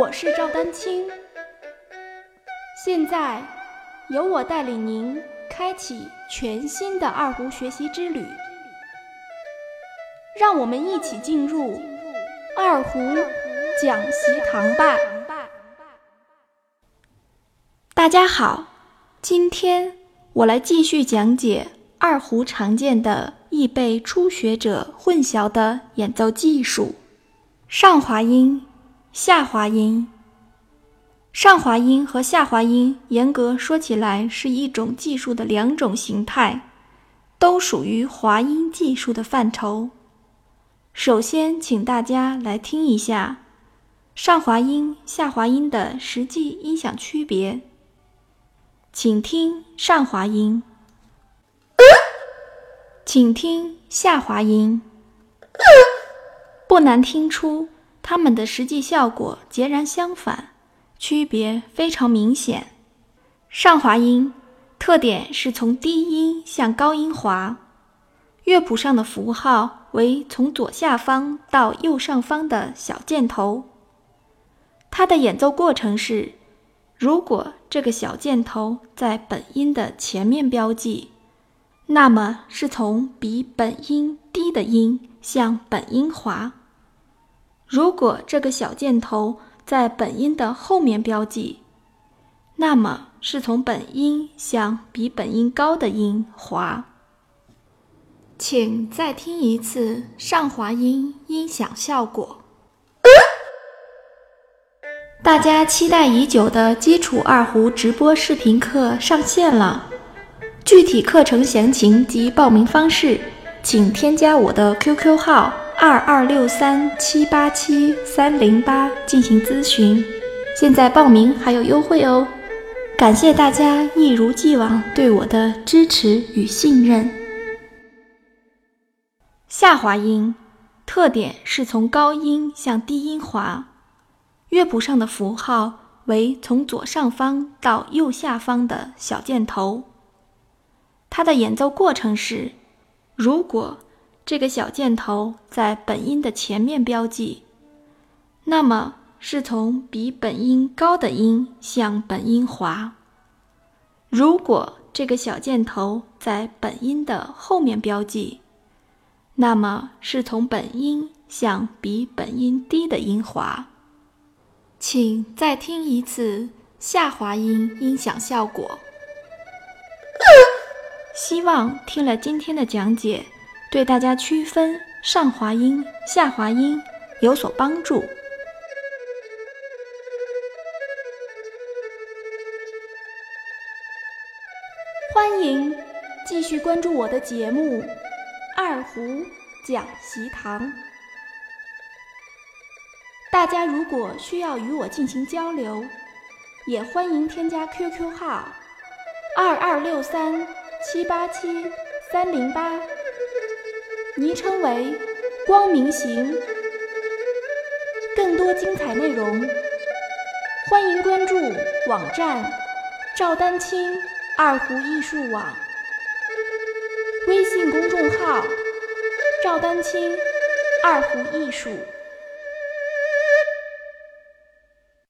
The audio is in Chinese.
我是赵丹青，现在由我带领您开启全新的二胡学习之旅，让我们一起进入二胡讲习堂吧。大家好，今天我来继续讲解二胡常见的易被初学者混淆的演奏技术——上滑音。下滑音、上滑音和下滑音，严格说起来是一种技术的两种形态，都属于滑音技术的范畴。首先，请大家来听一下上滑音、下滑音的实际音响区别。请听上滑音，请听下滑音，不难听出。它们的实际效果截然相反，区别非常明显。上滑音特点是从低音向高音滑，乐谱上的符号为从左下方到右上方的小箭头。它的演奏过程是：如果这个小箭头在本音的前面标记，那么是从比本音低的音向本音滑。如果这个小箭头在本音的后面标记，那么是从本音向比本音高的音滑。请再听一次上滑音音响效果。大家期待已久的基础二胡直播视频课上线了，具体课程详情及报名方式，请添加我的 QQ 号。二二六三七八七三零八进行咨询，现在报名还有优惠哦！感谢大家一如既往对我的支持与信任。下滑音特点是从高音向低音滑，乐谱上的符号为从左上方到右下方的小箭头。它的演奏过程是，如果。这个小箭头在本音的前面标记，那么是从比本音高的音向本音滑；如果这个小箭头在本音的后面标记，那么是从本音向比本音低的音滑。请再听一次下滑音音响效果。希望听了今天的讲解。对大家区分上滑音、下滑音有所帮助。欢迎继续关注我的节目《二胡讲习堂》。大家如果需要与我进行交流，也欢迎添加 QQ 号二二六三七八七三零八。昵称为“光明行”，更多精彩内容，欢迎关注网站“赵丹青二胡艺术网”，微信公众号“赵丹青二胡艺术”。